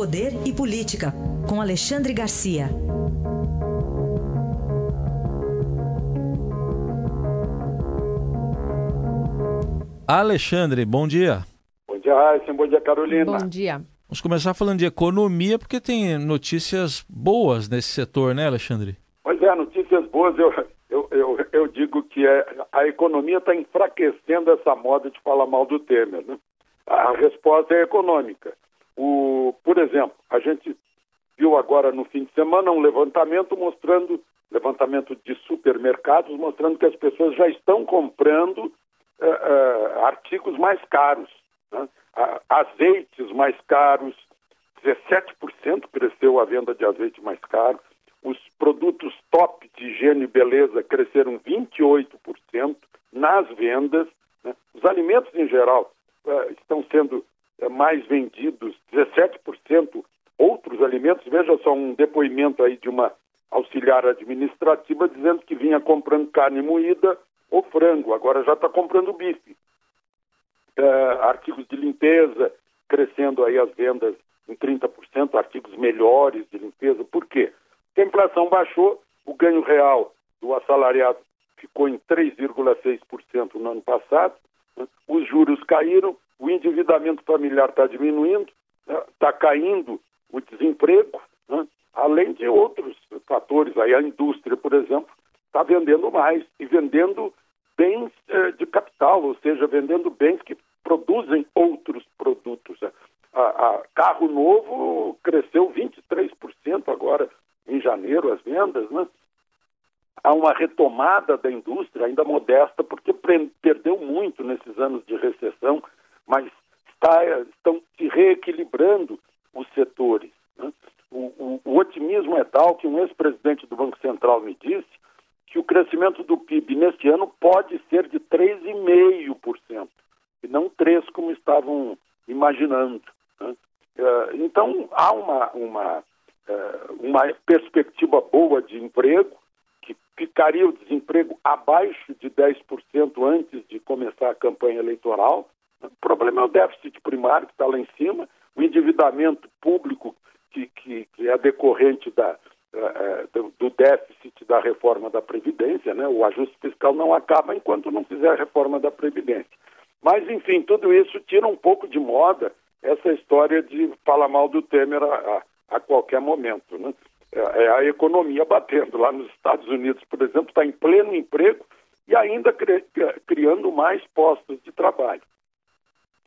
Poder e Política, com Alexandre Garcia. Alexandre, bom dia. Bom dia, Raíssa. Bom dia, Carolina. Bom dia. Vamos começar falando de economia, porque tem notícias boas nesse setor, né, Alexandre? Pois é, notícias boas. Eu, eu, eu, eu digo que é, a economia está enfraquecendo essa moda de falar mal do Temer. Né? A resposta é econômica. O, por exemplo, a gente viu agora no fim de semana um levantamento mostrando levantamento de supermercados mostrando que as pessoas já estão comprando uh, uh, artigos mais caros, né? azeites mais caros, 17% cresceu a venda de azeite mais caro, os produtos top de higiene e beleza cresceram 28% nas vendas, né? os alimentos em geral estão sendo mais vendidos, 17% outros alimentos. Veja só um depoimento aí de uma auxiliar administrativa dizendo que vinha comprando carne moída ou frango, agora já está comprando bife. É, artigos de limpeza, crescendo aí as vendas em 30%, artigos melhores de limpeza. Por quê? Porque a inflação baixou, o ganho real do assalariado ficou em 3,6% no ano passado, né? os juros caíram, o endividamento familiar está diminuindo, está né? caindo o desemprego, né? além de outros fatores. Aí a indústria, por exemplo, está vendendo mais e vendendo bens eh, de capital, ou seja, vendendo bens que produzem outros produtos. A, a carro novo cresceu 23% agora em janeiro as vendas, né? Há uma retomada da indústria, ainda modesta, porque perdeu muito nesses anos de recessão, mas está, estão se reequilibrando os setores. Né? O, o, o, otimismo é tal que um ex-presidente do Banco Central me disse que o crescimento do PIB neste ano pode ser de 3,5%, e não 3% como estavam imaginando. Né? Uh, então, há uma, uma, uh, uma perspectiva boa de emprego, que ficaria o desemprego abaixo de 10% antes de começar a campanha eleitoral. O problema é o déficit primário, que está lá em cima, o endividamento público que, que, que é decorrente da, uh, do déficit da reforma da Previdência, né? o ajuste fiscal não acaba enquanto não fizer a reforma da Previdência. Mas, enfim, tudo isso tira um pouco de moda essa história de falar mal do Temer a, a, a qualquer momento. Né? É, é a economia batendo. Lá nos Estados Unidos, por exemplo, está em pleno emprego e ainda cri, criando mais postos de trabalho.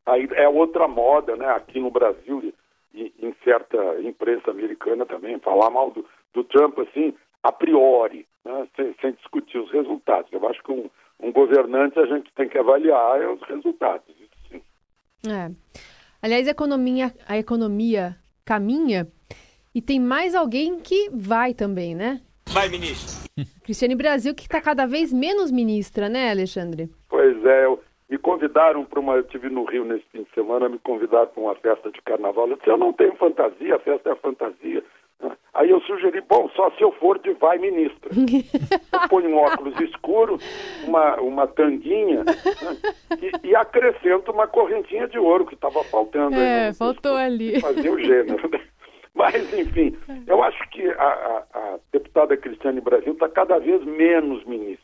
Aí é outra moda, né? Aqui no Brasil e em certa imprensa americana também, falar mal do, do Trump assim, a priori, né? sem, sem, discutir os resultados. Eu acho que um, um, governante a gente tem que avaliar os resultados. Isso sim. É. Aliás, a economia, a economia caminha e tem mais alguém que vai também, né? Vai, ministro. Cristiane Brasil, que está cada vez menos ministra, né, Alexandre? Pois é, eu me convidaram para uma. Eu estive no Rio nesse fim de semana, me convidaram para uma festa de carnaval. Eu disse: eu não tenho fantasia, a festa é fantasia. Aí eu sugeri: bom, só se eu for de vai ministra. eu ponho um óculos escuro, uma, uma tanguinha né, e, e, acrescento uma correntinha de ouro que estava faltando. É, aí, faltou ali. Fazer o gênero. Né? Mas, enfim, eu acho que a, a, a deputada Cristiane Brasil está cada vez menos ministra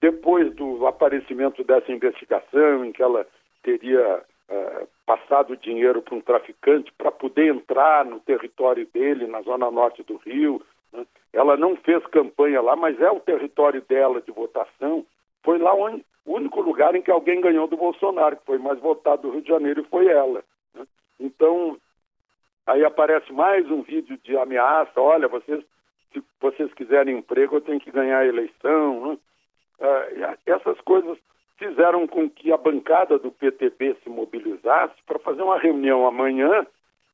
depois do aparecimento dessa investigação, em que ela teria uh, passado dinheiro para um traficante para poder entrar no território dele, na zona norte do Rio, né? ela não fez campanha lá, mas é o território dela de votação. Foi lá onde, o único lugar em que alguém ganhou do Bolsonaro, que foi mais votado do Rio de Janeiro, e foi ela. Né? Então, aí aparece mais um vídeo de ameaça: olha, vocês, se vocês quiserem emprego, eu tenho que ganhar a eleição. Né? Uh, essas coisas fizeram com que a bancada do PTB se mobilizasse para fazer uma reunião amanhã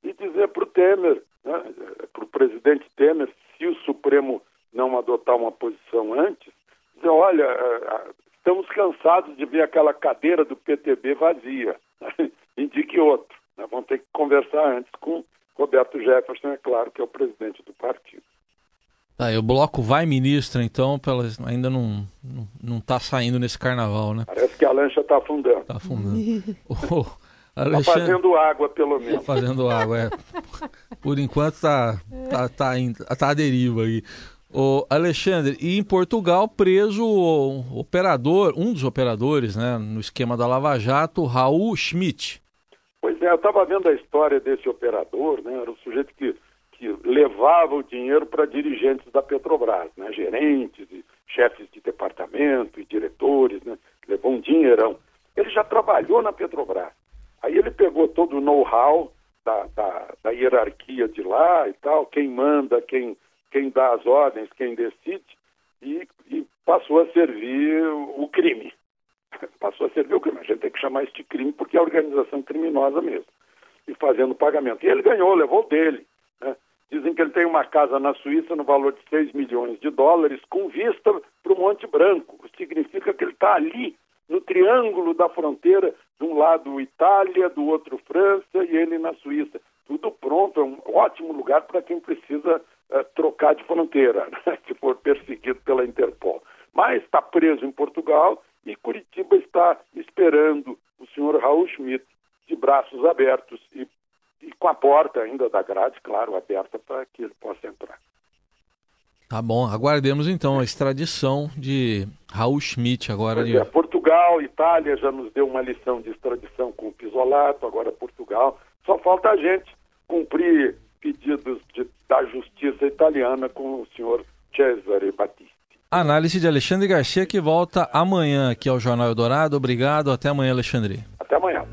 e dizer para o Temer, né, para o presidente Temer, se o Supremo não adotar uma posição antes, dizer, olha, uh, estamos cansados de ver aquela cadeira do PTB vazia, indique outro. Né, vamos ter que conversar antes com Roberto Jefferson, é claro, que é o presidente do partido. Tá, e o bloco vai ministra, então, pelas, ainda não, não, não tá saindo nesse carnaval, né? Parece que a lancha está afundando. Tá afundando. o, Alexandre... Tá fazendo água, pelo menos. Tá fazendo água, é. Por enquanto tá, tá, tá, tá à deriva aí. O Alexandre, e em Portugal, preso o operador, um dos operadores, né, no esquema da Lava Jato, Raul Schmidt. Pois é, eu estava vendo a história desse operador, né, era o sujeito que, que levava o dinheiro para dirigentes da Petrobras, né, gerentes chefes de departamento e diretores, né, levou um dinheirão. Ele já trabalhou na Petrobras. Aí ele pegou todo o know-how da, da, da hierarquia de lá e tal, quem manda, quem quem dá as ordens, quem decide, e, e passou a servir o crime. Passou a servir o crime. A gente tem que chamar isso de crime porque é organização criminosa mesmo. E fazendo pagamento. E ele ganhou, levou dele. Dizem que ele tem uma casa na Suíça no valor de 6 milhões de dólares, com vista para o Monte Branco. Significa que ele está ali, no triângulo da fronteira, de um lado Itália, do outro França e ele na Suíça. Tudo pronto, é um ótimo lugar para quem precisa uh, trocar de fronteira, né? se for perseguido pela Interpol. Mas está preso em Portugal e Curitiba está esperando o senhor Raul Schmidt de braços abertos e com a porta ainda da grade, claro, aberta para que ele possa entrar. Tá bom, aguardemos então a extradição de Raul Schmidt agora. de... é, Portugal, Itália já nos deu uma lição de extradição com o Pisolato, agora Portugal. Só falta a gente cumprir pedidos de, da justiça italiana com o senhor Cesare Battisti. Análise de Alexandre Garcia que volta amanhã aqui ao Jornal Eldorado. Obrigado, até amanhã, Alexandre. Até amanhã.